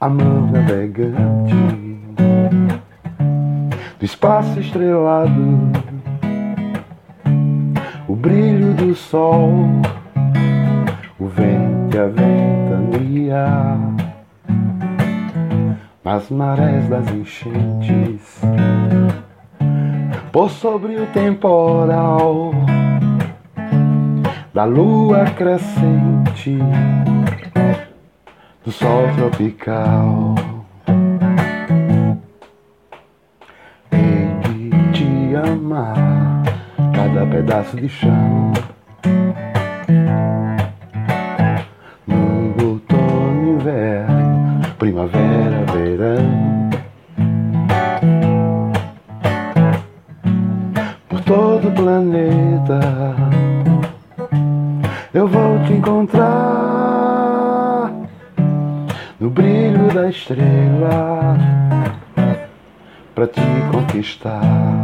amor navegante do espaço estrelado, o brilho do sol, o vento e a ventania, as marés das enchentes, por sobre o temporal da lua crescente do sol tropical. Hei de te amar, cada pedaço de chão. No outono, inverno, primavera, verão. Por todo o planeta, eu vou te encontrar da estrela para te conquistar.